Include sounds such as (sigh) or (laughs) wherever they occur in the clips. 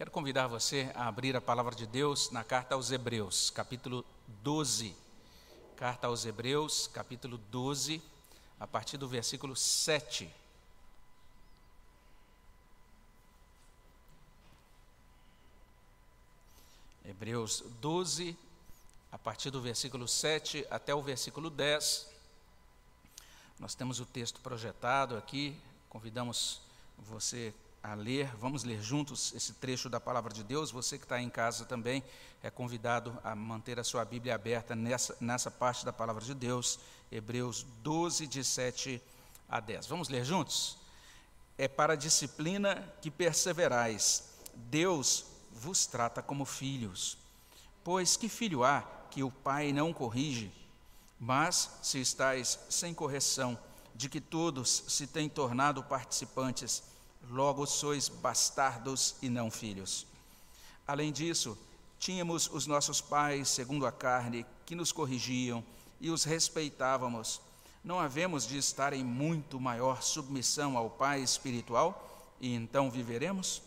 Quero convidar você a abrir a palavra de Deus na carta aos Hebreus, capítulo 12. Carta aos Hebreus, capítulo 12, a partir do versículo 7. Hebreus 12, a partir do versículo 7 até o versículo 10. Nós temos o texto projetado aqui, convidamos você a ler, vamos ler juntos esse trecho da palavra de Deus. Você que está em casa também é convidado a manter a sua Bíblia aberta nessa, nessa parte da palavra de Deus, Hebreus 12, de 7 a 10. Vamos ler juntos? É para a disciplina que perseverais. Deus vos trata como filhos. Pois que filho há que o pai não corrige? Mas se estáis sem correção, de que todos se têm tornado participantes, logo sois bastardos e não filhos. Além disso, tínhamos os nossos pais, segundo a carne, que nos corrigiam e os respeitávamos. Não havemos de estar em muito maior submissão ao Pai espiritual e então viveremos?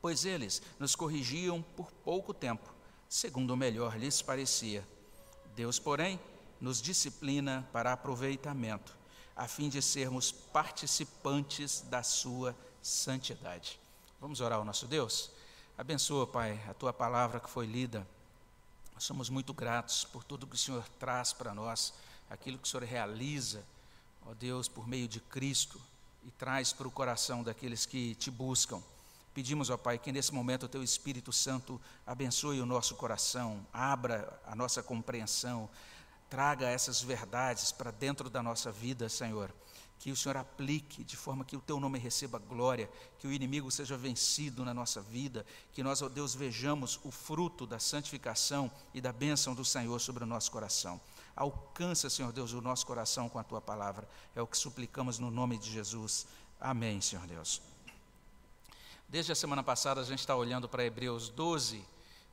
Pois eles nos corrigiam por pouco tempo, segundo o melhor lhes parecia. Deus, porém, nos disciplina para aproveitamento, a fim de sermos participantes da sua santidade. Vamos orar ao nosso Deus? Abençoa, Pai, a tua palavra que foi lida. Nós somos muito gratos por tudo que o Senhor traz para nós, aquilo que o Senhor realiza, ó Deus, por meio de Cristo e traz para o coração daqueles que te buscam. Pedimos, ó Pai, que nesse momento o Teu Espírito Santo abençoe o nosso coração, abra a nossa compreensão, traga essas verdades para dentro da nossa vida, Senhor que o Senhor aplique de forma que o teu nome receba glória, que o inimigo seja vencido na nossa vida, que nós, ó Deus, vejamos o fruto da santificação e da bênção do Senhor sobre o nosso coração. Alcança, Senhor Deus, o nosso coração com a tua palavra. É o que suplicamos no nome de Jesus. Amém, Senhor Deus. Desde a semana passada a gente está olhando para Hebreus 12.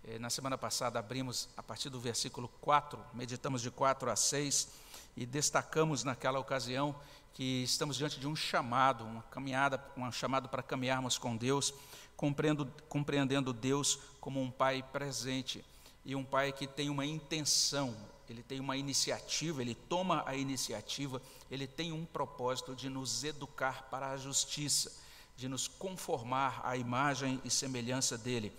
Eh, na semana passada abrimos a partir do versículo 4, meditamos de 4 a 6 e destacamos naquela ocasião que estamos diante de um chamado, uma caminhada, um chamado para caminharmos com Deus, compreendendo, compreendendo Deus como um Pai presente e um Pai que tem uma intenção, ele tem uma iniciativa, ele toma a iniciativa, ele tem um propósito de nos educar para a justiça, de nos conformar à imagem e semelhança dele.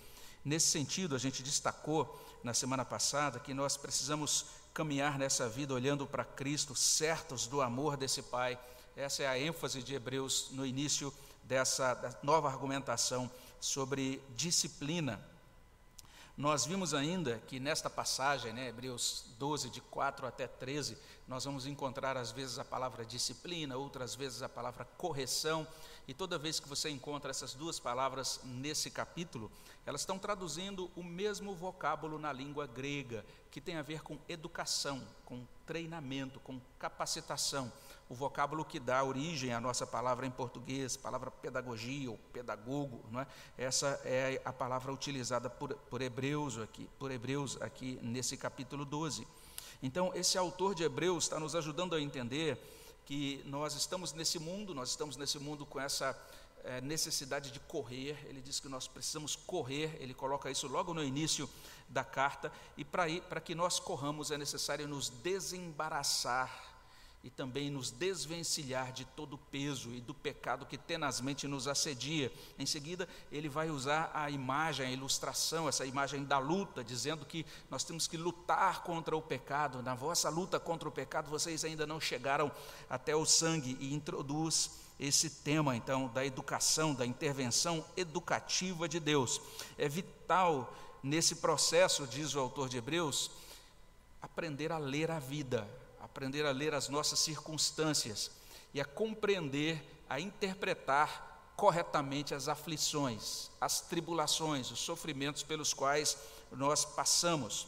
Nesse sentido, a gente destacou na semana passada que nós precisamos caminhar nessa vida olhando para Cristo, certos do amor desse Pai. Essa é a ênfase de Hebreus no início dessa nova argumentação sobre disciplina. Nós vimos ainda que nesta passagem, né, Hebreus 12, de 4 até 13, nós vamos encontrar às vezes a palavra disciplina, outras vezes a palavra correção, e toda vez que você encontra essas duas palavras nesse capítulo, elas estão traduzindo o mesmo vocábulo na língua grega, que tem a ver com educação, com treinamento, com capacitação. O vocábulo que dá origem à nossa palavra em português, palavra pedagogia ou pedagogo, não é? essa é a palavra utilizada por, por, Hebreus aqui, por Hebreus aqui nesse capítulo 12. Então, esse autor de Hebreus está nos ajudando a entender que nós estamos nesse mundo, nós estamos nesse mundo com essa é, necessidade de correr, ele diz que nós precisamos correr, ele coloca isso logo no início da carta, e para que nós corramos é necessário nos desembaraçar e também nos desvencilhar de todo o peso e do pecado que tenazmente nos assedia. Em seguida, ele vai usar a imagem, a ilustração, essa imagem da luta, dizendo que nós temos que lutar contra o pecado. Na vossa luta contra o pecado, vocês ainda não chegaram até o sangue, e introduz esse tema, então, da educação, da intervenção educativa de Deus. É vital nesse processo, diz o autor de Hebreus, aprender a ler a vida aprender a ler as nossas circunstâncias e a compreender, a interpretar corretamente as aflições, as tribulações, os sofrimentos pelos quais nós passamos.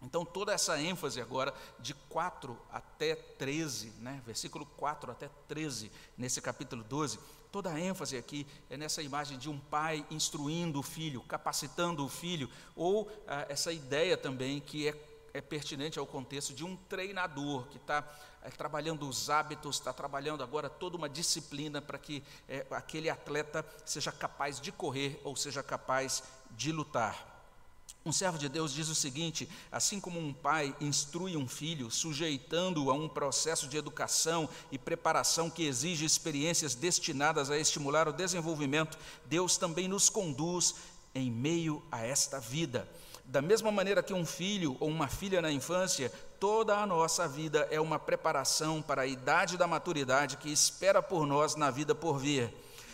Então, toda essa ênfase agora, de 4 até 13, né, versículo 4 até 13, nesse capítulo 12, toda a ênfase aqui é nessa imagem de um pai instruindo o filho, capacitando o filho, ou ah, essa ideia também que é é pertinente ao contexto de um treinador que está é, trabalhando os hábitos, está trabalhando agora toda uma disciplina para que é, aquele atleta seja capaz de correr ou seja capaz de lutar. Um servo de Deus diz o seguinte: assim como um pai instrui um filho, sujeitando-o a um processo de educação e preparação que exige experiências destinadas a estimular o desenvolvimento, Deus também nos conduz em meio a esta vida. Da mesma maneira que um filho ou uma filha na infância, toda a nossa vida é uma preparação para a idade da maturidade que espera por nós na vida por vir.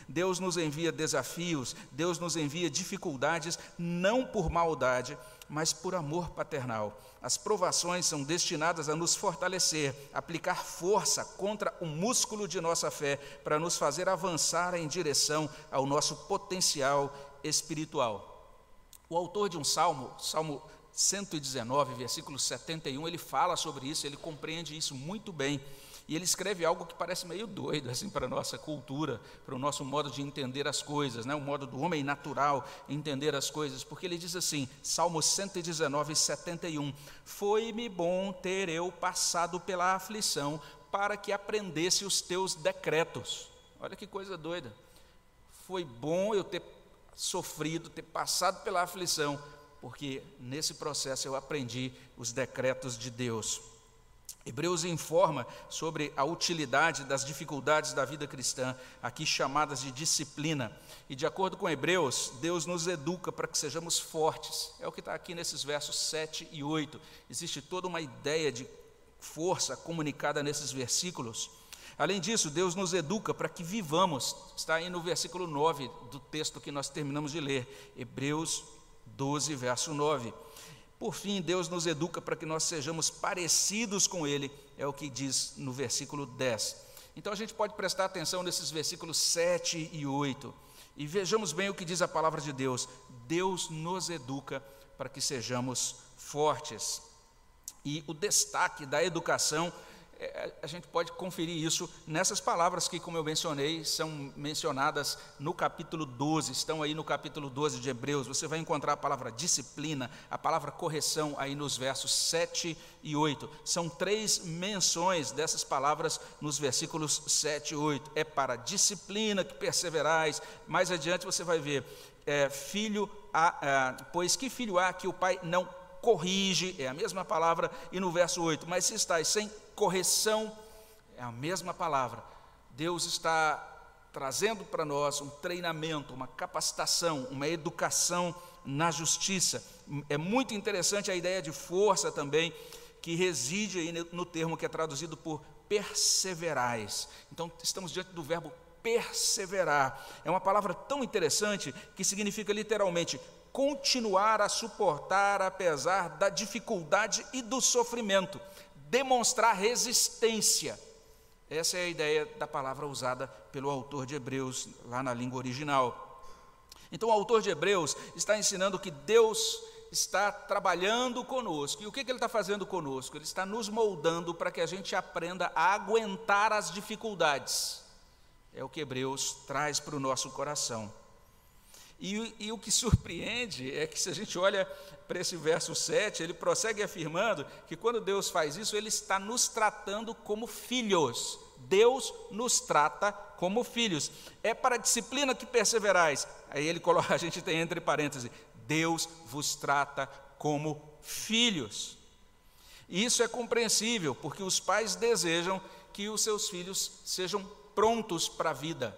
Deus nos envia desafios, Deus nos envia dificuldades, não por maldade, mas por amor paternal. As provações são destinadas a nos fortalecer, aplicar força contra o músculo de nossa fé, para nos fazer avançar em direção ao nosso potencial espiritual. O autor de um salmo, Salmo 119, versículo 71, ele fala sobre isso, ele compreende isso muito bem. E ele escreve algo que parece meio doido assim para a nossa cultura, para o nosso modo de entender as coisas, né? o modo do homem natural entender as coisas, porque ele diz assim, Salmo 119, 71, Foi-me bom ter eu passado pela aflição para que aprendesse os teus decretos. Olha que coisa doida. Foi bom eu ter sofrido, ter passado pela aflição, porque nesse processo eu aprendi os decretos de Deus. Hebreus informa sobre a utilidade das dificuldades da vida cristã, aqui chamadas de disciplina. E de acordo com Hebreus, Deus nos educa para que sejamos fortes. É o que está aqui nesses versos 7 e 8. Existe toda uma ideia de força comunicada nesses versículos. Além disso, Deus nos educa para que vivamos. Está aí no versículo 9 do texto que nós terminamos de ler. Hebreus 12, verso 9. Por fim, Deus nos educa para que nós sejamos parecidos com Ele, é o que diz no versículo 10. Então a gente pode prestar atenção nesses versículos 7 e 8 e vejamos bem o que diz a palavra de Deus. Deus nos educa para que sejamos fortes. E o destaque da educação a gente pode conferir isso nessas palavras que, como eu mencionei, são mencionadas no capítulo 12, estão aí no capítulo 12 de Hebreus. Você vai encontrar a palavra disciplina, a palavra correção aí nos versos 7 e 8. São três menções dessas palavras nos versículos 7 e 8. É para disciplina que perseverais. Mais adiante você vai ver, é, filho, há, é, pois que filho há que o pai não corrige, é a mesma palavra, e no verso 8, mas se estáis sem correção, é a mesma palavra. Deus está trazendo para nós um treinamento, uma capacitação, uma educação na justiça. É muito interessante a ideia de força também, que reside aí no termo que é traduzido por perseverais. Então, estamos diante do verbo perseverar. É uma palavra tão interessante que significa literalmente continuar a suportar apesar da dificuldade e do sofrimento, demonstrar resistência. Essa é a ideia da palavra usada pelo autor de Hebreus, lá na língua original. Então, o autor de Hebreus está ensinando que Deus está trabalhando conosco. E o que, ele está fazendo conosco? Ele está nos moldando para que a gente aprenda a aguentar as dificuldades. É o que Hebreus traz para o nosso coração. E, e, o que surpreende é que, se a gente olha para esse verso 7, ele prossegue afirmando que quando Deus faz isso, ele está nos tratando como filhos. Deus nos trata como filhos. É para a disciplina que perseverais. Aí ele coloca, (laughs) a gente tem entre parênteses: Deus vos trata como filhos. E isso é compreensível, porque os pais desejam que os seus filhos sejam prontos para a vida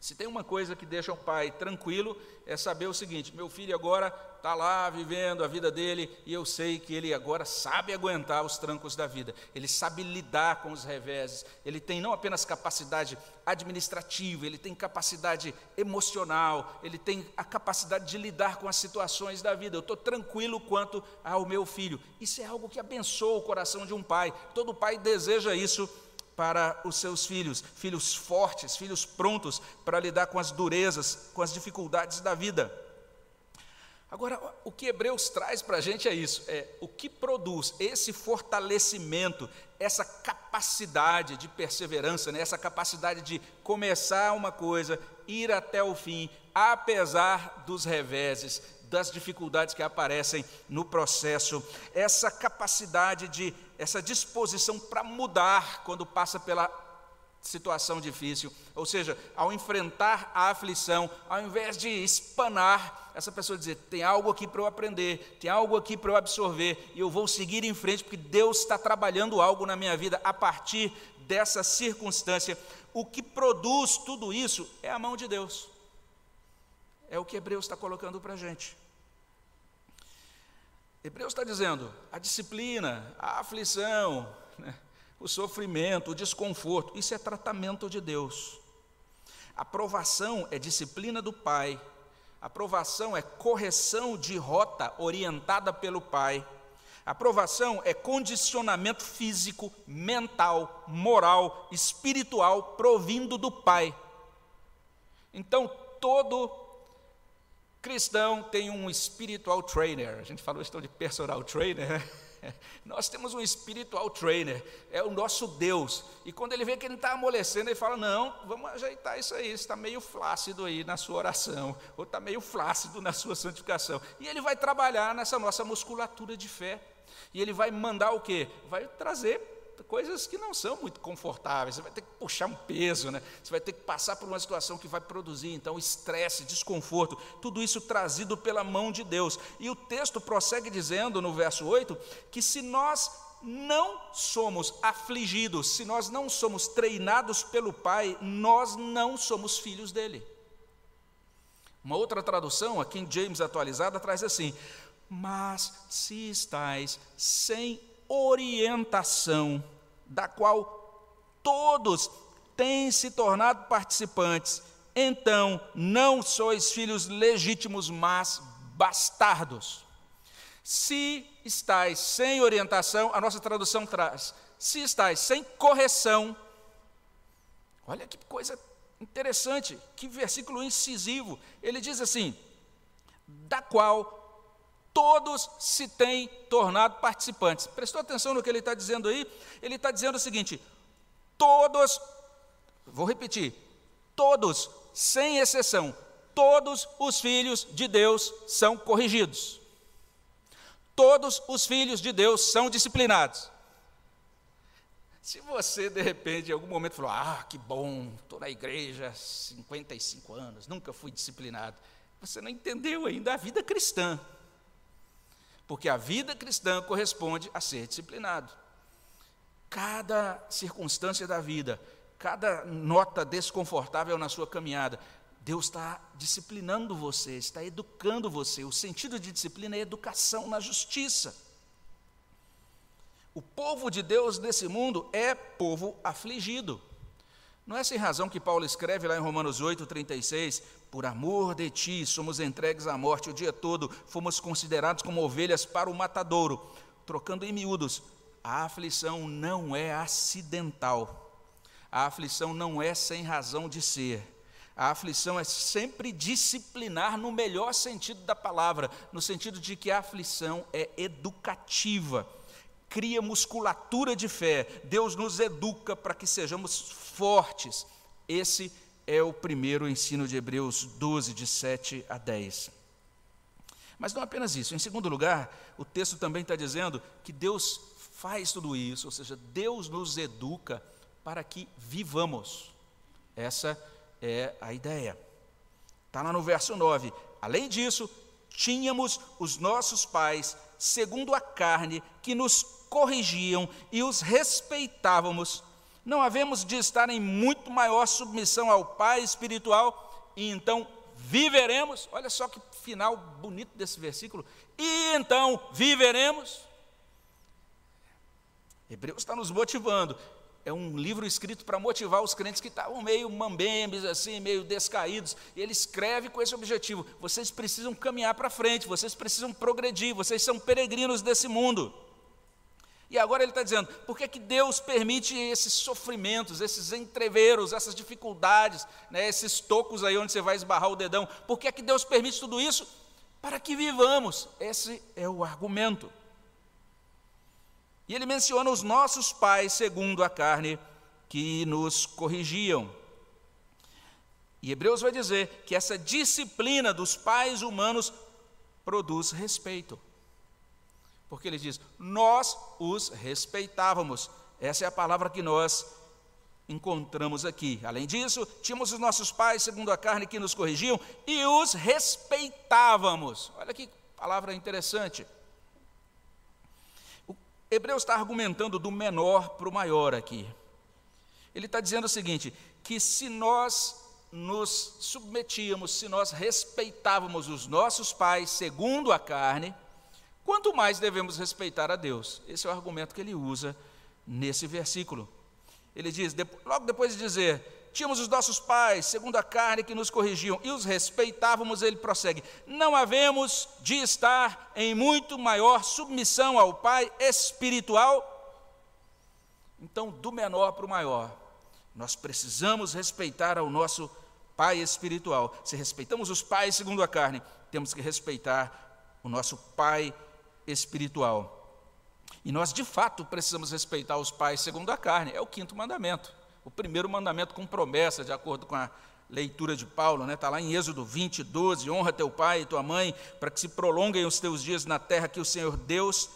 se tem uma coisa que deixa o pai tranquilo, é saber o seguinte: meu filho agora está lá vivendo a vida dele e eu sei que ele agora sabe aguentar os trancos da vida, ele sabe lidar com os reveses, ele tem não apenas capacidade administrativa, ele tem capacidade emocional, ele tem a capacidade de lidar com as situações da vida. Eu estou tranquilo quanto ao meu filho. Isso é algo que abençoa o coração de um pai, todo pai deseja isso para os seus filhos, filhos fortes, filhos prontos para lidar com as durezas, com as dificuldades da vida. Agora, o que Hebreus traz para a gente é isso: é o que produz esse fortalecimento, essa capacidade de perseverança, né, essa capacidade de começar uma coisa, ir até o fim, apesar dos reveses. Das dificuldades que aparecem no processo, essa capacidade de, essa disposição para mudar quando passa pela situação difícil, ou seja, ao enfrentar a aflição, ao invés de espanar, essa pessoa dizer: tem algo aqui para eu aprender, tem algo aqui para eu absorver, e eu vou seguir em frente, porque Deus está trabalhando algo na minha vida a partir dessa circunstância. O que produz tudo isso é a mão de Deus, é o que Hebreus está colocando para a gente. Hebreus está dizendo: a disciplina, a aflição, né? o sofrimento, o desconforto, isso é tratamento de Deus. A provação é disciplina do Pai. A provação é correção de rota orientada pelo Pai. A provação é condicionamento físico, mental, moral, espiritual provindo do Pai. Então, todo cristão tem um spiritual trainer. A gente falou questão de personal trainer, né? (laughs) Nós temos um espiritual trainer, é o nosso Deus. E quando ele vê que ele está amolecendo, ele fala: Não, vamos ajeitar isso aí. Está meio flácido aí na sua oração, ou está meio flácido na sua santificação. E ele vai trabalhar nessa nossa musculatura de fé. E ele vai mandar o quê? Vai trazer coisas que não são muito confortáveis. Você vai ter que puxar um peso, né? Você vai ter que passar por uma situação que vai produzir então estresse, desconforto, tudo isso trazido pela mão de Deus. E o texto prossegue dizendo no verso 8 que se nós não somos afligidos, se nós não somos treinados pelo Pai, nós não somos filhos dele. Uma outra tradução, aqui em James atualizada, traz assim: Mas se estáis sem orientação, da qual todos têm se tornado participantes, então não sois filhos legítimos, mas bastardos. Se estáis sem orientação, a nossa tradução traz, se estáis sem correção, olha que coisa interessante, que versículo incisivo. Ele diz assim: da qual todos se têm tornado participantes. Prestou atenção no que ele está dizendo aí? Ele está dizendo o seguinte: todos, vou repetir, todos, sem exceção, todos os filhos de Deus são corrigidos. Todos os filhos de Deus são disciplinados. Se você, de repente, em algum momento falou: Ah, que bom, estou na igreja há 55 anos, nunca fui disciplinado. Você não entendeu ainda a vida cristã porque a vida cristã corresponde a ser disciplinado. Cada circunstância da vida, cada nota desconfortável na sua caminhada, Deus está disciplinando você, está educando você. O sentido de disciplina é educação na justiça. O povo de Deus nesse mundo é povo afligido. Não é sem razão que Paulo escreve lá em Romanos 8, 36, por amor de ti, somos entregues à morte o dia todo, fomos considerados como ovelhas para o matadouro. Trocando em miúdos, a aflição não é acidental, a aflição não é sem razão de ser. A aflição é sempre disciplinar no melhor sentido da palavra, no sentido de que a aflição é educativa, cria musculatura de fé, Deus nos educa para que sejamos fortes. Esse é o primeiro ensino de Hebreus 12, de 7 a 10. Mas não apenas isso, em segundo lugar, o texto também está dizendo que Deus faz tudo isso, ou seja, Deus nos educa para que vivamos. Essa é a ideia. Está lá no verso 9. Além disso, tínhamos os nossos pais, segundo a carne, que nos corrigiam e os respeitávamos não havemos de estar em muito maior submissão ao Pai espiritual, e então viveremos. Olha só que final bonito desse versículo. E então viveremos. Hebreus está nos motivando. É um livro escrito para motivar os crentes que estavam meio mambembes, assim, meio descaídos. E ele escreve com esse objetivo: vocês precisam caminhar para frente, vocês precisam progredir, vocês são peregrinos desse mundo. E agora ele está dizendo: por que, que Deus permite esses sofrimentos, esses entreveros, essas dificuldades, né, esses tocos aí onde você vai esbarrar o dedão? Por que, que Deus permite tudo isso? Para que vivamos. Esse é o argumento. E ele menciona os nossos pais, segundo a carne, que nos corrigiam. E Hebreus vai dizer que essa disciplina dos pais humanos produz respeito. Porque ele diz: Nós os respeitávamos. Essa é a palavra que nós encontramos aqui. Além disso, tínhamos os nossos pais, segundo a carne, que nos corrigiam e os respeitávamos. Olha que palavra interessante. O Hebreus está argumentando do menor para o maior aqui. Ele está dizendo o seguinte: que se nós nos submetíamos, se nós respeitávamos os nossos pais segundo a carne, quanto mais devemos respeitar a Deus. Esse é o argumento que ele usa nesse versículo. Ele diz, logo depois de dizer, tínhamos os nossos pais, segundo a carne, que nos corrigiam e os respeitávamos, ele prossegue: Não havemos de estar em muito maior submissão ao Pai espiritual. Então, do menor para o maior, nós precisamos respeitar ao nosso pai espiritual. Se respeitamos os pais segundo a carne, temos que respeitar o nosso pai espiritual. E nós, de fato, precisamos respeitar os pais segundo a carne, é o quinto mandamento. O primeiro mandamento com promessa, de acordo com a leitura de Paulo, está né? Tá lá em Êxodo 20, 12: honra teu pai e tua mãe, para que se prolonguem os teus dias na terra que o Senhor Deus,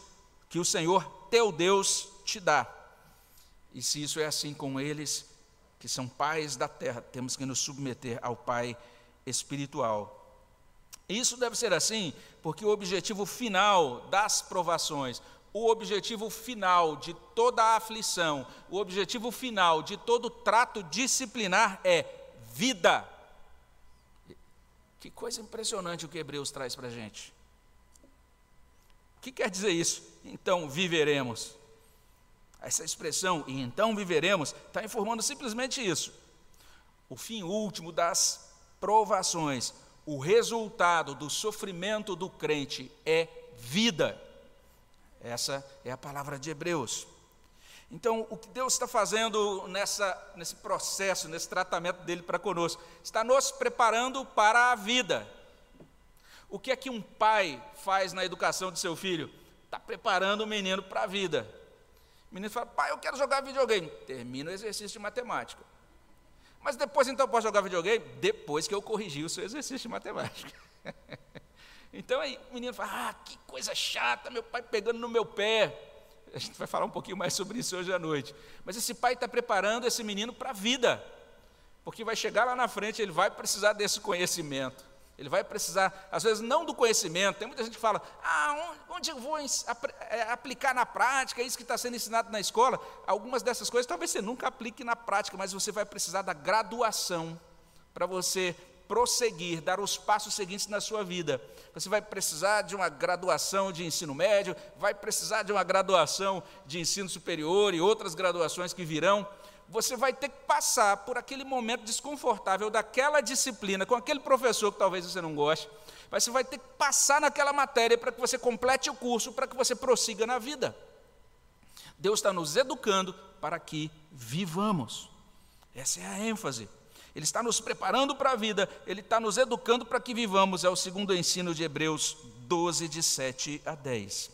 que o Senhor teu Deus te dá. E se isso é assim com eles, que são pais da terra, temos que nos submeter ao Pai espiritual. Isso deve ser assim, porque o objetivo final das provações, o objetivo final de toda a aflição, o objetivo final de todo trato disciplinar é vida. Que coisa impressionante o que Hebreus traz para a gente. O que quer dizer isso? Então viveremos. Essa expressão, e então viveremos, está informando simplesmente isso. O fim último das provações, o resultado do sofrimento do crente é vida. Essa é a palavra de Hebreus. Então, o que Deus está fazendo nessa, nesse processo, nesse tratamento dele para conosco? Está nos preparando para a vida. O que é que um pai faz na educação de seu filho? Está preparando o menino para a vida. O menino fala, pai, eu quero jogar videogame. Termina o exercício de matemática. Mas depois então posso jogar videogame? Depois que eu corrigi o seu exercício de matemática. (laughs) então aí o menino fala, ah, que coisa chata, meu pai pegando no meu pé. A gente vai falar um pouquinho mais sobre isso hoje à noite. Mas esse pai está preparando esse menino para a vida. Porque vai chegar lá na frente, ele vai precisar desse conhecimento. Ele vai precisar, às vezes, não do conhecimento. Tem muita gente que fala: ah, onde eu vou é, aplicar na prática? Isso que está sendo ensinado na escola. Algumas dessas coisas talvez você nunca aplique na prática, mas você vai precisar da graduação para você prosseguir, dar os passos seguintes na sua vida. Você vai precisar de uma graduação de ensino médio, vai precisar de uma graduação de ensino superior e outras graduações que virão você vai ter que passar por aquele momento desconfortável daquela disciplina, com aquele professor que talvez você não goste, mas você vai ter que passar naquela matéria para que você complete o curso, para que você prossiga na vida. Deus está nos educando para que vivamos. Essa é a ênfase. Ele está nos preparando para a vida, ele está nos educando para que vivamos, é o segundo ensino de Hebreus 12, de 7 a 10.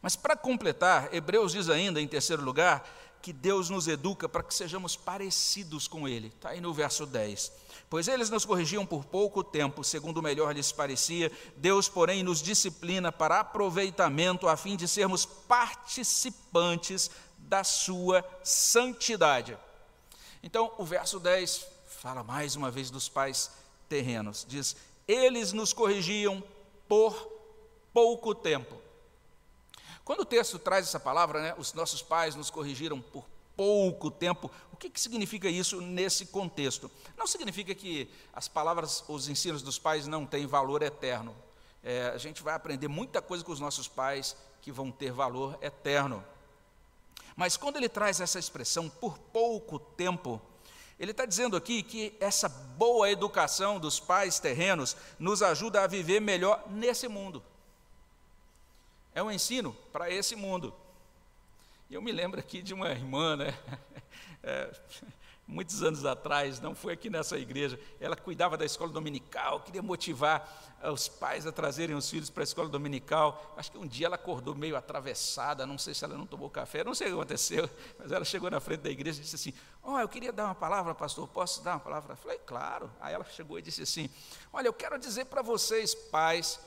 Mas para completar, Hebreus diz ainda, em terceiro lugar, que Deus nos educa para que sejamos parecidos com Ele. Está aí no verso 10. Pois eles nos corrigiam por pouco tempo, segundo o melhor lhes parecia, Deus, porém, nos disciplina para aproveitamento, a fim de sermos participantes da sua santidade. Então, o verso 10 fala mais uma vez dos pais terrenos. Diz: Eles nos corrigiam por pouco tempo. Quando o texto traz essa palavra, né, os nossos pais nos corrigiram por pouco tempo, o que, que significa isso nesse contexto? Não significa que as palavras, os ensinos dos pais não têm valor eterno. É, a gente vai aprender muita coisa com os nossos pais que vão ter valor eterno. Mas quando ele traz essa expressão por pouco tempo, ele está dizendo aqui que essa boa educação dos pais terrenos nos ajuda a viver melhor nesse mundo. É um ensino para esse mundo. E eu me lembro aqui de uma irmã, né? (laughs) É, muitos anos atrás, não foi aqui nessa igreja, ela cuidava da escola dominical, queria motivar os pais a trazerem os filhos para a escola dominical. Acho que um dia ela acordou meio atravessada, não sei se ela não tomou café, não sei o que aconteceu, (laughs) mas ela chegou na frente da igreja e disse assim: Ó, oh, eu queria dar uma palavra, pastor, posso dar uma palavra? Eu falei, claro. Aí ela chegou e disse assim: Olha, eu quero dizer para vocês, pais,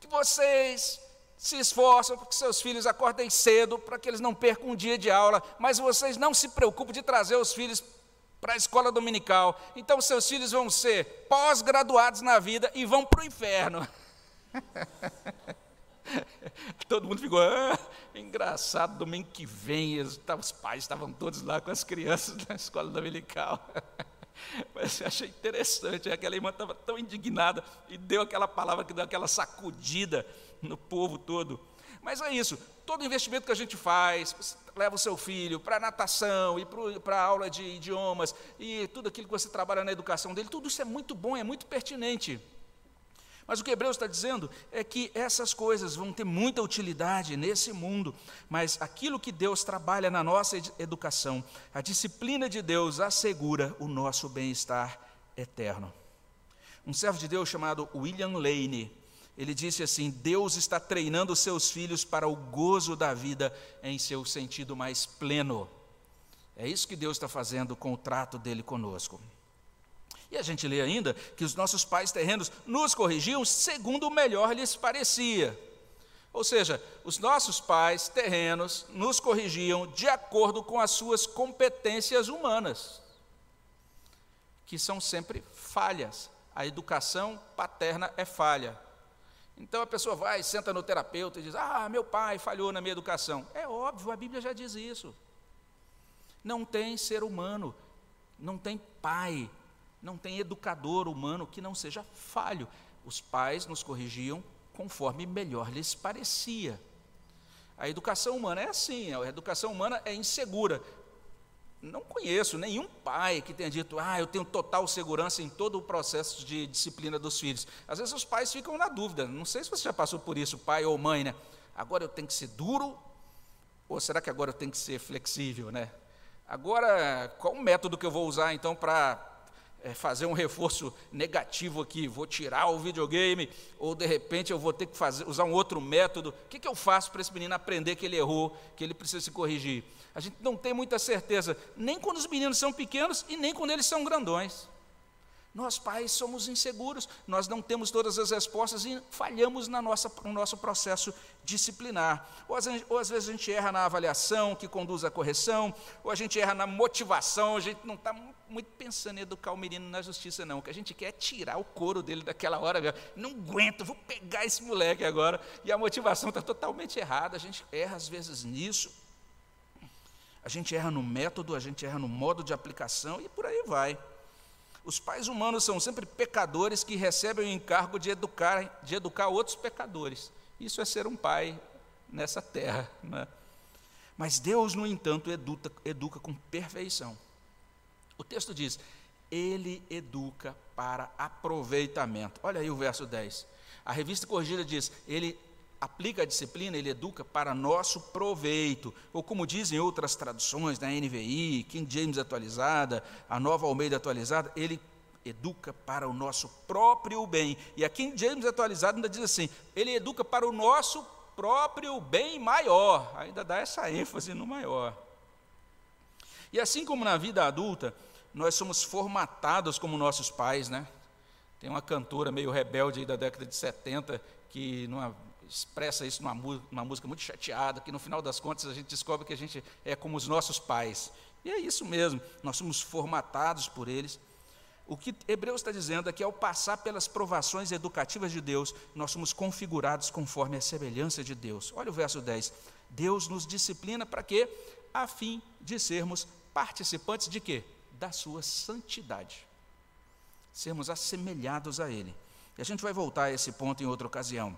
que vocês se esforçam para que seus filhos acordem cedo, para que eles não percam um dia de aula, mas vocês não se preocupam de trazer os filhos para a escola dominical. Então, seus filhos vão ser pós-graduados na vida e vão para o inferno. (laughs) Todo mundo ficou, ah, engraçado, domingo que vem, os pais estavam todos lá com as crianças na escola dominical. (laughs) Mas eu achei interessante, aquela irmã estava tão indignada e deu aquela palavra que deu aquela sacudida no povo todo. Mas é isso, todo investimento que a gente faz, você leva o seu filho para natação e para aula de idiomas e tudo aquilo que você trabalha na educação dele, tudo isso é muito bom, é muito pertinente. Mas o que Hebreus está dizendo é que essas coisas vão ter muita utilidade nesse mundo, mas aquilo que Deus trabalha na nossa educação, a disciplina de Deus assegura o nosso bem-estar eterno. Um servo de Deus chamado William Lane, ele disse assim: Deus está treinando seus filhos para o gozo da vida em seu sentido mais pleno. É isso que Deus está fazendo com o trato dele conosco. E a gente lê ainda que os nossos pais terrenos nos corrigiam segundo o melhor lhes parecia. Ou seja, os nossos pais terrenos nos corrigiam de acordo com as suas competências humanas, que são sempre falhas. A educação paterna é falha. Então a pessoa vai, senta no terapeuta e diz: Ah, meu pai falhou na minha educação. É óbvio, a Bíblia já diz isso. Não tem ser humano, não tem pai, não tem educador humano que não seja falho. Os pais nos corrigiam conforme melhor lhes parecia. A educação humana é assim, a educação humana é insegura. Não conheço nenhum pai que tenha dito, ah, eu tenho total segurança em todo o processo de disciplina dos filhos. Às vezes os pais ficam na dúvida, não sei se você já passou por isso, pai ou mãe, né? Agora eu tenho que ser duro, ou será que agora eu tenho que ser flexível, né? Agora, qual o método que eu vou usar então para é, fazer um reforço negativo aqui, vou tirar o videogame, ou de repente eu vou ter que fazer, usar um outro método. O que, que eu faço para esse menino aprender que ele errou, que ele precisa se corrigir? A gente não tem muita certeza, nem quando os meninos são pequenos e nem quando eles são grandões. Nós pais somos inseguros, nós não temos todas as respostas e falhamos na nossa, no nosso processo disciplinar. Ou às, ou às, vezes a gente erra na avaliação que conduz à correção, ou a gente erra na motivação, a gente não está muito pensando em educar o menino na justiça, não. O que a gente quer é tirar o couro dele daquela hora. Não aguento, vou pegar esse moleque agora. E a motivação está totalmente errada. A gente erra às vezes nisso. A gente erra no método, a gente erra no modo de aplicação e por aí vai. Os pais humanos são sempre pecadores que recebem o encargo de educar, de educar outros pecadores. Isso é ser um pai nessa terra. Né? Mas Deus, no entanto, educa, educa com perfeição. O texto diz: Ele educa para aproveitamento. Olha aí o verso 10. A revista corrigida diz: Ele aplica a disciplina, ele educa para nosso proveito. Ou como dizem outras traduções, na NVI, King James atualizada, a Nova Almeida atualizada, ele educa para o nosso próprio bem. E a King James atualizada ainda diz assim: ele educa para o nosso próprio bem maior. Ainda dá essa ênfase no maior. E assim como na vida adulta, nós somos formatados como nossos pais, né? Tem uma cantora meio rebelde da década de 70 que numa expressa isso numa, numa, música muito chateada, que no final das contas a gente descobre que a gente é como os nossos pais. E é isso mesmo, nós somos formatados por eles. O que Hebreus está dizendo é que ao passar pelas provações educativas de Deus, nós somos configurados conforme a semelhança de Deus. Olha o verso 10. Deus nos disciplina para quê? A fim de sermos participantes de quê? Da sua santidade. Sermos assemelhados a Ele. E a gente vai voltar a esse ponto em outra ocasião.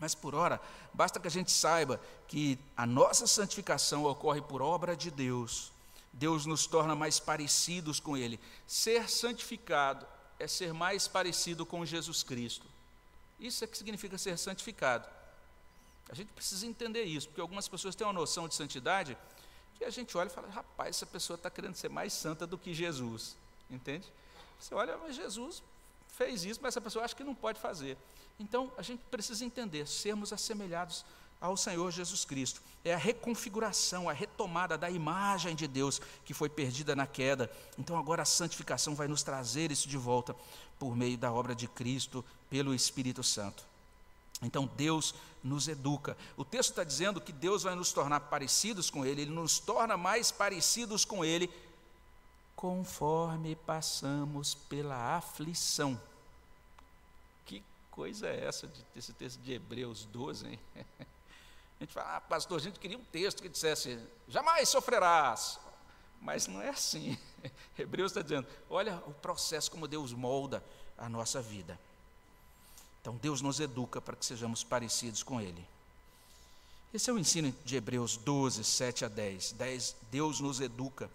Mas por ora, basta que a gente saiba que a nossa santificação ocorre por obra de Deus. Deus nos torna mais parecidos com Ele. Ser santificado é ser mais parecido com Jesus Cristo. Isso é que significa ser santificado. A gente precisa entender isso, porque algumas pessoas têm uma noção de santidade que a gente olha e fala: rapaz, essa pessoa está querendo ser mais santa do que Jesus. Entende? Você olha, mas Jesus fez isso, mas essa pessoa acha que não pode fazer. Então, a gente precisa entender, sermos assemelhados ao Senhor Jesus Cristo. É a reconfiguração, a retomada da imagem de Deus que foi perdida na queda. Então, agora a santificação vai nos trazer isso de volta por meio da obra de Cristo, pelo Espírito Santo. Então Deus nos educa. O texto está dizendo que Deus vai nos tornar parecidos com Ele, Ele nos torna mais parecidos com Ele conforme passamos pela aflição. Coisa é essa de, desse texto de Hebreus 12, hein? (laughs) A gente fala, ah, pastor, a gente queria um texto que dissesse, jamais sofrerás. Mas não é assim. (laughs) Hebreus está dizendo, olha o processo como Deus molda a nossa vida. Então Deus nos educa para que sejamos parecidos com Ele. Esse é o ensino de Hebreus 12, 7 a 10. 10 Deus nos educa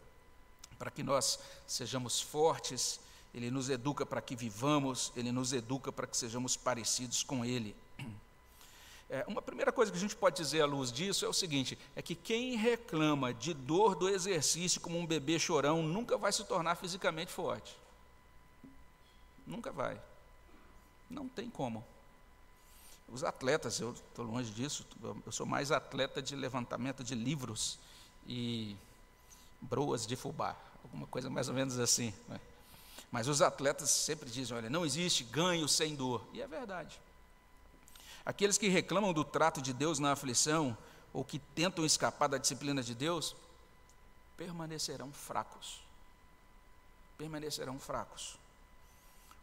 para que nós sejamos fortes, Ele nos educa para que vivamos, Ele nos educa para que sejamos parecidos com Ele. (clears throat) É, uma primeira coisa que a gente pode dizer à luz disso é o seguinte: é que quem reclama de dor do exercício como um bebê chorão nunca vai se tornar fisicamente forte. Nunca vai. Não tem como. Os atletas, eu estou longe disso, eu sou mais atleta de levantamento de livros e broas de fubá, alguma coisa mais ou menos assim. Né? Mas os atletas sempre dizem: olha, não existe ganho sem dor. E é verdade. Aqueles que reclamam do trato de Deus na aflição, ou que tentam escapar da disciplina de Deus, permanecerão fracos. Permanecerão fracos.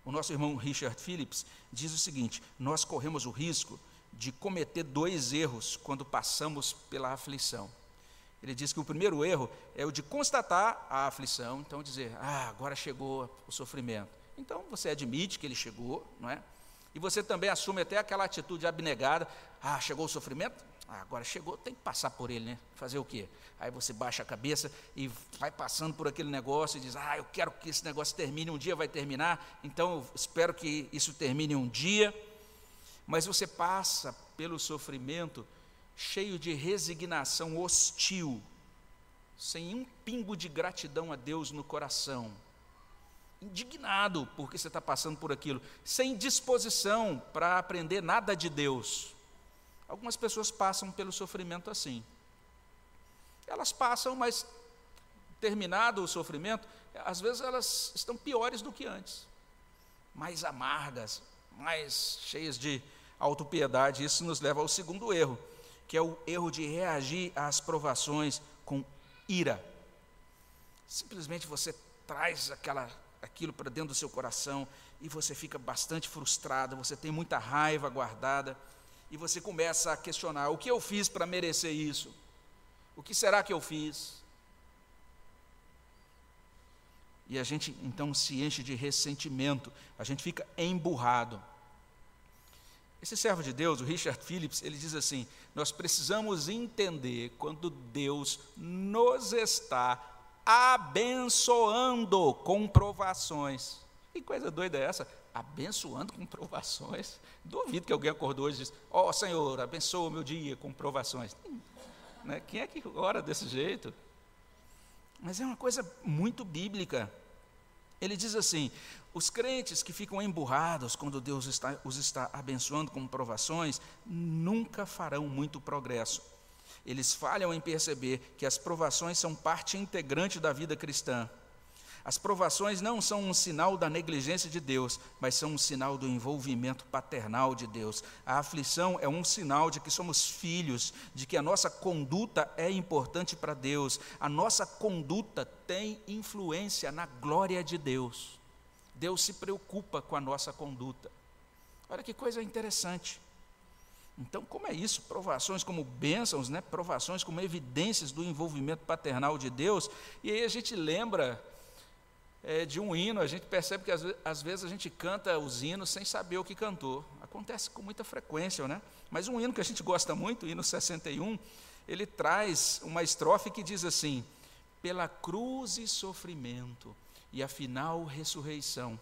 O nosso irmão Richard Phillips diz o seguinte: nós corremos o risco de cometer dois erros quando passamos pela aflição. Ele diz que o primeiro erro é o de constatar a aflição, então dizer, ah, agora chegou o sofrimento. Então você admite que ele chegou, não é? E você também assume até aquela atitude abnegada, ah, chegou o sofrimento? Ah, agora chegou, tem que passar por ele, né? Fazer o quê? Aí você baixa a cabeça e vai passando por aquele negócio e diz: Ah, eu quero que esse negócio termine, um dia vai terminar, então eu espero que isso termine um dia. Mas você passa pelo sofrimento cheio de resignação hostil, sem um pingo de gratidão a Deus no coração, indignado porque você está passando por aquilo, sem disposição para aprender nada de Deus. Algumas pessoas passam pelo sofrimento assim. Elas passam, mas terminado o sofrimento, às vezes elas estão piores do que antes, mais amargas, mais cheias de autopiedade. Isso nos leva ao segundo erro, que é o erro de reagir às provações com ira. Simplesmente você traz aquela, aquilo para dentro do seu coração e você fica bastante frustrado, você tem muita raiva guardada e você começa a questionar: o que eu fiz para merecer isso? O que será que eu fiz? E a gente então se enche de ressentimento, a gente fica emburrado. Esse servo de Deus, o Richard Phillips, ele diz assim: nós precisamos entender quando Deus nos está abençoando com provações. Que coisa doida é essa? Abençoando com provações. Duvido que alguém acordou hoje e disse: Ó oh, Senhor, abençoa o meu dia com provações. Né? Quem é que ora desse jeito? Mas é uma coisa muito bíblica. Ele diz assim: os crentes que ficam emburrados quando Deus está, os está abençoando com provações, nunca farão muito progresso. Eles falham em perceber que as provações são parte integrante da vida cristã. As provações não são um sinal da negligência de Deus, mas são um sinal do envolvimento paternal de Deus. A aflição é um sinal de que somos filhos, de que a nossa conduta é importante para Deus, a nossa conduta tem influência na glória de Deus. Deus se preocupa com a nossa conduta. Olha que coisa interessante. Então, como é isso? Provações como bênçãos, né? provações como evidências do envolvimento paternal de Deus. E aí a gente lembra é, de um hino, a gente percebe que às, às, vezes a gente canta os hinos sem saber o que cantou. Acontece com muita frequência, né? Mas um hino que a gente gosta muito, o hino 61, ele traz uma estrofe que diz assim: Pela cruz e sofrimento, e a final ressurreição,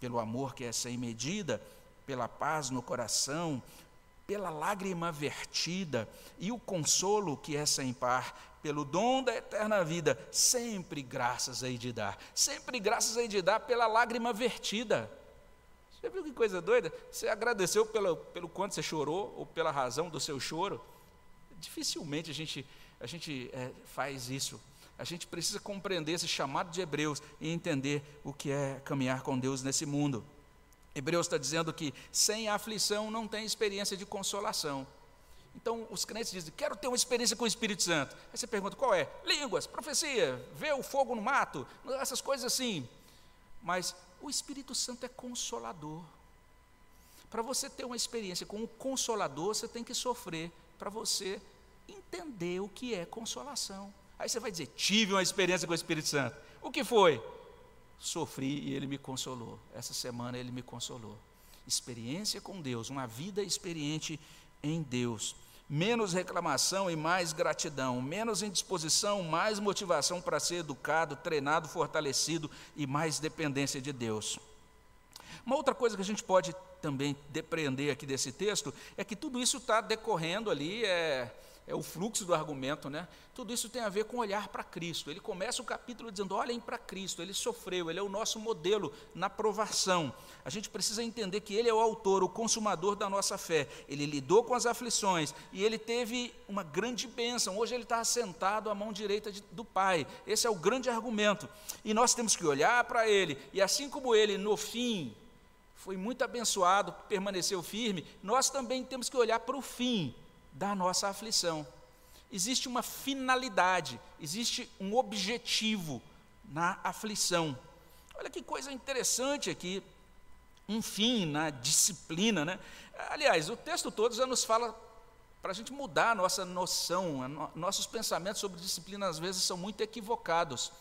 pelo amor que é sem medida, pela paz no coração, pela lágrima vertida e o consolo que é sem par, pelo dom da eterna vida, sempre graças hei de dar, sempre graças hei de dar pela lágrima vertida. Você viu que coisa doida? Você agradeceu pelo, pelo quanto você chorou ou pela razão do seu choro? Dificilmente a gente, a gente é, faz isso. A gente precisa compreender esse chamado de Hebreus e entender o que é caminhar com Deus nesse mundo. Hebreus está dizendo que sem aflição não tem experiência de consolação. Então, os crentes dizem: Quero ter uma experiência com o Espírito Santo. Aí você pergunta: Qual é? Línguas, profecia, ver o fogo no mato, essas coisas assim. Mas o Espírito Santo é consolador. Para você ter uma experiência com o consolador, você tem que sofrer para você entender o que é consolação. Aí você vai dizer: Tive uma experiência com o Espírito Santo. O que foi? Sofri e ele me consolou. Essa semana ele me consolou. Experiência com Deus, uma vida experiente em Deus menos reclamação e mais gratidão, menos indisposição, mais motivação para ser educado, treinado, fortalecido e mais dependência de Deus. Uma outra coisa que a gente pode também depreender aqui desse texto é que tudo isso está decorrendo ali, é, é o fluxo do argumento, né? Tudo isso tem a ver com olhar para Cristo. Ele começa o capítulo dizendo: olhem para Cristo, ele sofreu, ele é o nosso modelo na provação. A gente precisa entender que ele é o autor, o consumador da nossa fé. Ele lidou com as aflições e ele teve uma grande bênção. Hoje ele está assentado à mão direita de, do Pai. Esse é o grande argumento. E nós temos que olhar para ele, e assim como ele, no fim, foi muito abençoado, permaneceu firme, nós também temos que olhar para o fim da nossa aflição. Existe uma finalidade, existe um objetivo na aflição. Olha que coisa interessante aqui, um fim na disciplina, né? Aliás, o texto todo já nos fala para a gente mudar a nossa noção, nossos pensamentos sobre disciplina às vezes são muito equivocados.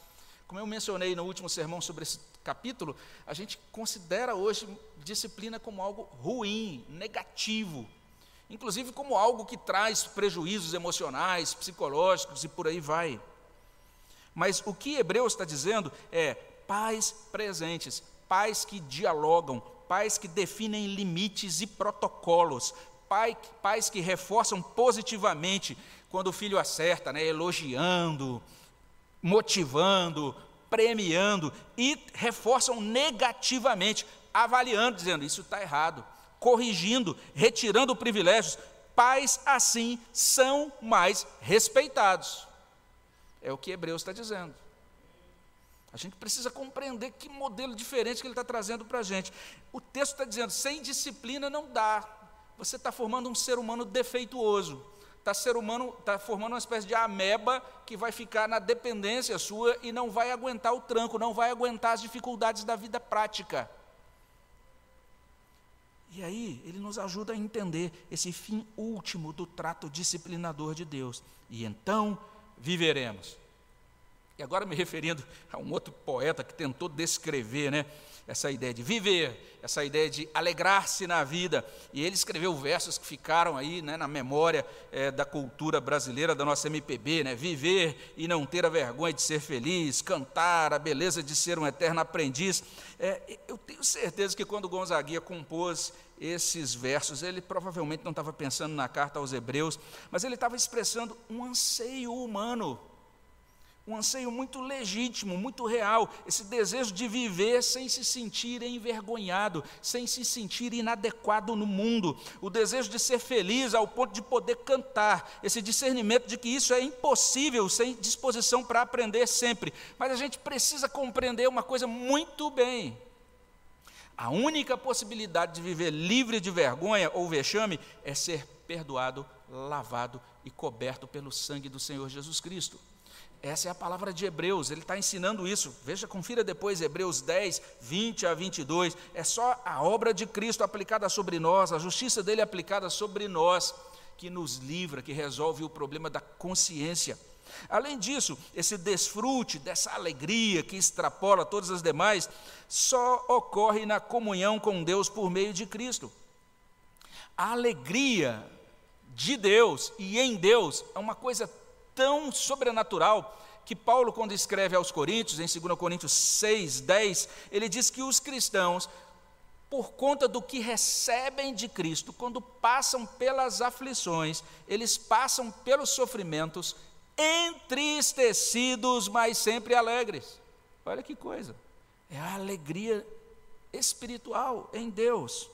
Como eu mencionei no último sermão sobre esse capítulo, a gente considera hoje disciplina como algo ruim, negativo, inclusive como algo que traz prejuízos emocionais, psicológicos e por aí vai. Mas o que Hebreus está dizendo é pais presentes, pais que dialogam, pais que definem limites e protocolos, pai, pais que reforçam positivamente quando o filho acerta, né, elogiando, motivando, premiando, e reforçam negativamente, avaliando, dizendo: isso está errado, corrigindo, retirando privilégios, pais assim são mais respeitados. É o que Hebreus está dizendo. A gente precisa compreender que modelo diferente que ele está trazendo para a gente. O texto está dizendo: sem disciplina não dá. Você está formando um ser humano defeituoso. Está ser humano está formando uma espécie de ameba que vai ficar na dependência sua e não vai aguentar o tranco, não vai aguentar as dificuldades da vida prática. E aí, ele nos ajuda a entender esse fim último do trato disciplinador de Deus. E então viveremos. E agora me referindo a um outro poeta que tentou descrever, né, essa ideia de viver, essa ideia de alegrar-se na vida. E ele escreveu versos que ficaram aí né, na memória é, da cultura brasileira, da nossa MPB, né, viver e não ter a vergonha de ser feliz, cantar a beleza de ser um eterno aprendiz. É, eu tenho certeza que quando Gonzaguinha compôs esses versos, ele provavelmente não estava pensando na carta aos Hebreus, mas ele estava expressando um anseio humano um anseio muito legítimo, muito real, esse desejo de viver sem se sentir envergonhado, sem se sentir inadequado no mundo, o desejo de ser feliz ao ponto de poder cantar, esse discernimento de que isso é impossível sem disposição para aprender sempre. Mas a gente precisa compreender uma coisa muito bem. A única possibilidade de viver livre de vergonha ou vexame é ser perdoado, lavado e coberto pelo sangue do Senhor Jesus Cristo. Essa é a palavra de Hebreus, ele está ensinando isso. Veja, confira depois Hebreus 10, 20 a 22. É só a obra de Cristo aplicada sobre nós, a justiça dele aplicada sobre nós, que nos livra, que resolve o problema da consciência. Além disso, esse desfrute dessa alegria que extrapola todas as demais, só ocorre na comunhão com Deus por meio de Cristo. A alegria de Deus e em Deus é uma coisa tão sobrenatural que Paulo, quando escreve aos Coríntios, em 2 Coríntios 6, 10, ele diz que os cristãos, por conta do que recebem de Cristo, quando passam pelas aflições, eles passam pelos sofrimentos, entristecidos, mas sempre alegres. Olha que coisa. É a alegria espiritual em Deus.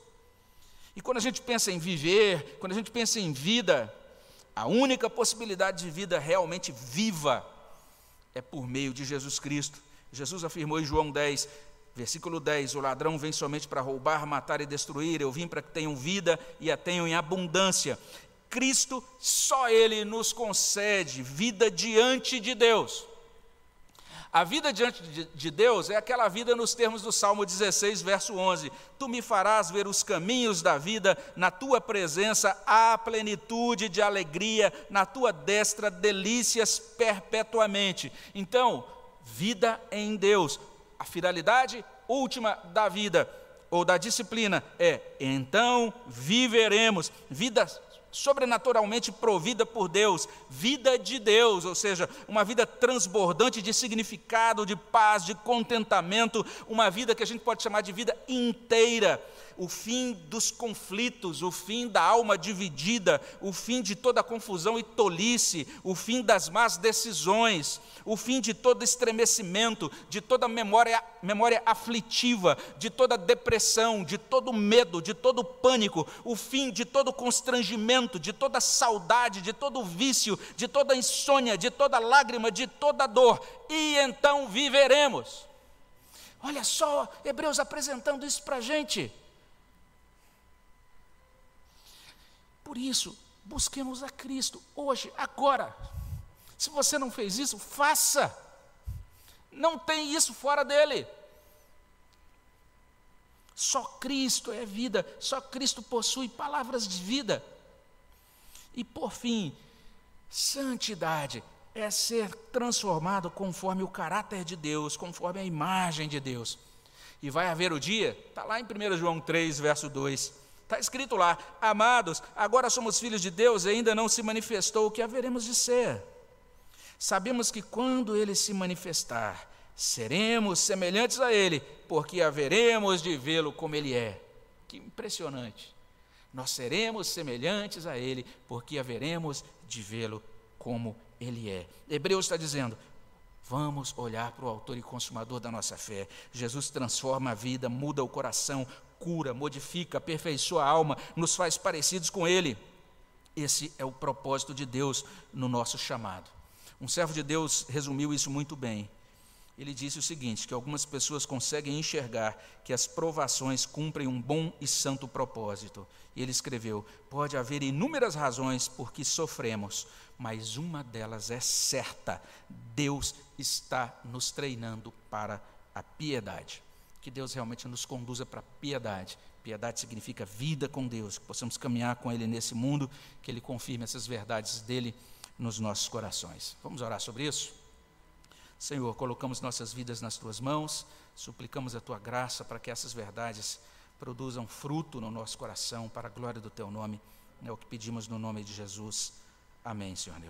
E quando a gente pensa em viver, quando a gente pensa em vida, a única possibilidade de vida realmente viva é por meio de Jesus Cristo. Jesus afirmou em João 10, Versículo 10: O ladrão vem somente para roubar, matar e destruir. Eu vim para que tenham vida e a tenham em abundância. Cristo, só Ele nos concede vida diante de Deus. A vida diante de Deus é aquela vida nos termos do Salmo 16, verso 11: Tu me farás ver os caminhos da vida, na tua presença há plenitude de alegria, na tua destra delícias perpetuamente. Então, vida em Deus, a finalidade última da vida ou da disciplina é: então viveremos, vida sobrenaturalmente provida por Deus, vida de Deus, ou seja, uma vida transbordante de significado, de paz, de contentamento, uma vida que a gente pode chamar de vida inteira, o fim dos conflitos, o fim da alma dividida, o fim de toda confusão e tolice, o fim das más decisões, o fim de todo estremecimento, de toda memória, memória aflitiva, de toda depressão, de todo medo, de todo pânico, o fim de todo constrangimento, de toda saudade, de todo vício, de toda insônia, de toda lágrima, de toda dor, e então viveremos. Olha só, Hebreus apresentando isso para a gente. Por isso, busquemos a Cristo hoje, agora. Se você não fez isso, faça. Não tem isso fora dele. Só Cristo é vida, só Cristo possui palavras de vida. E por fim, santidade é ser transformado conforme o caráter de Deus, conforme a imagem de Deus. E vai haver o dia, está lá em 1 João 3, verso 2, Está escrito lá: Amados, agora somos filhos de Deus e ainda não se manifestou o que haveremos de ser. Sabemos que quando ele se manifestar, seremos semelhantes a ele, porque haveremos de vê-lo como ele é. Que impressionante. Nós seremos semelhantes a ele, porque haveremos de vê-lo como ele é. Hebreus está dizendo: Vamos olhar para o autor e consumador da nossa fé. Jesus transforma a vida, muda o coração, cura, modifica, aperfeiçoa a alma, nos faz parecidos com Ele. Esse é o propósito de Deus no nosso chamado. Um servo de Deus resumiu isso muito bem. Ele disse o seguinte: que algumas pessoas conseguem enxergar que as provações cumprem um bom e santo propósito. E ele escreveu: pode haver inúmeras razões por que sofremos, mas uma delas é certa: Deus está nos treinando para a piedade que Deus realmente nos conduza para a piedade. Piedade significa vida com Deus, que possamos caminhar com Ele nesse mundo, que Ele confirme essas verdades dele nos nossos corações. Vamos orar sobre isso? Senhor, colocamos nossas vidas nas tuas mãos, suplicamos a tua graça para que essas verdades produzam fruto no nosso coração, para a glória do teu nome. É o que pedimos no nome de Jesus. Amém, Senhor Deus.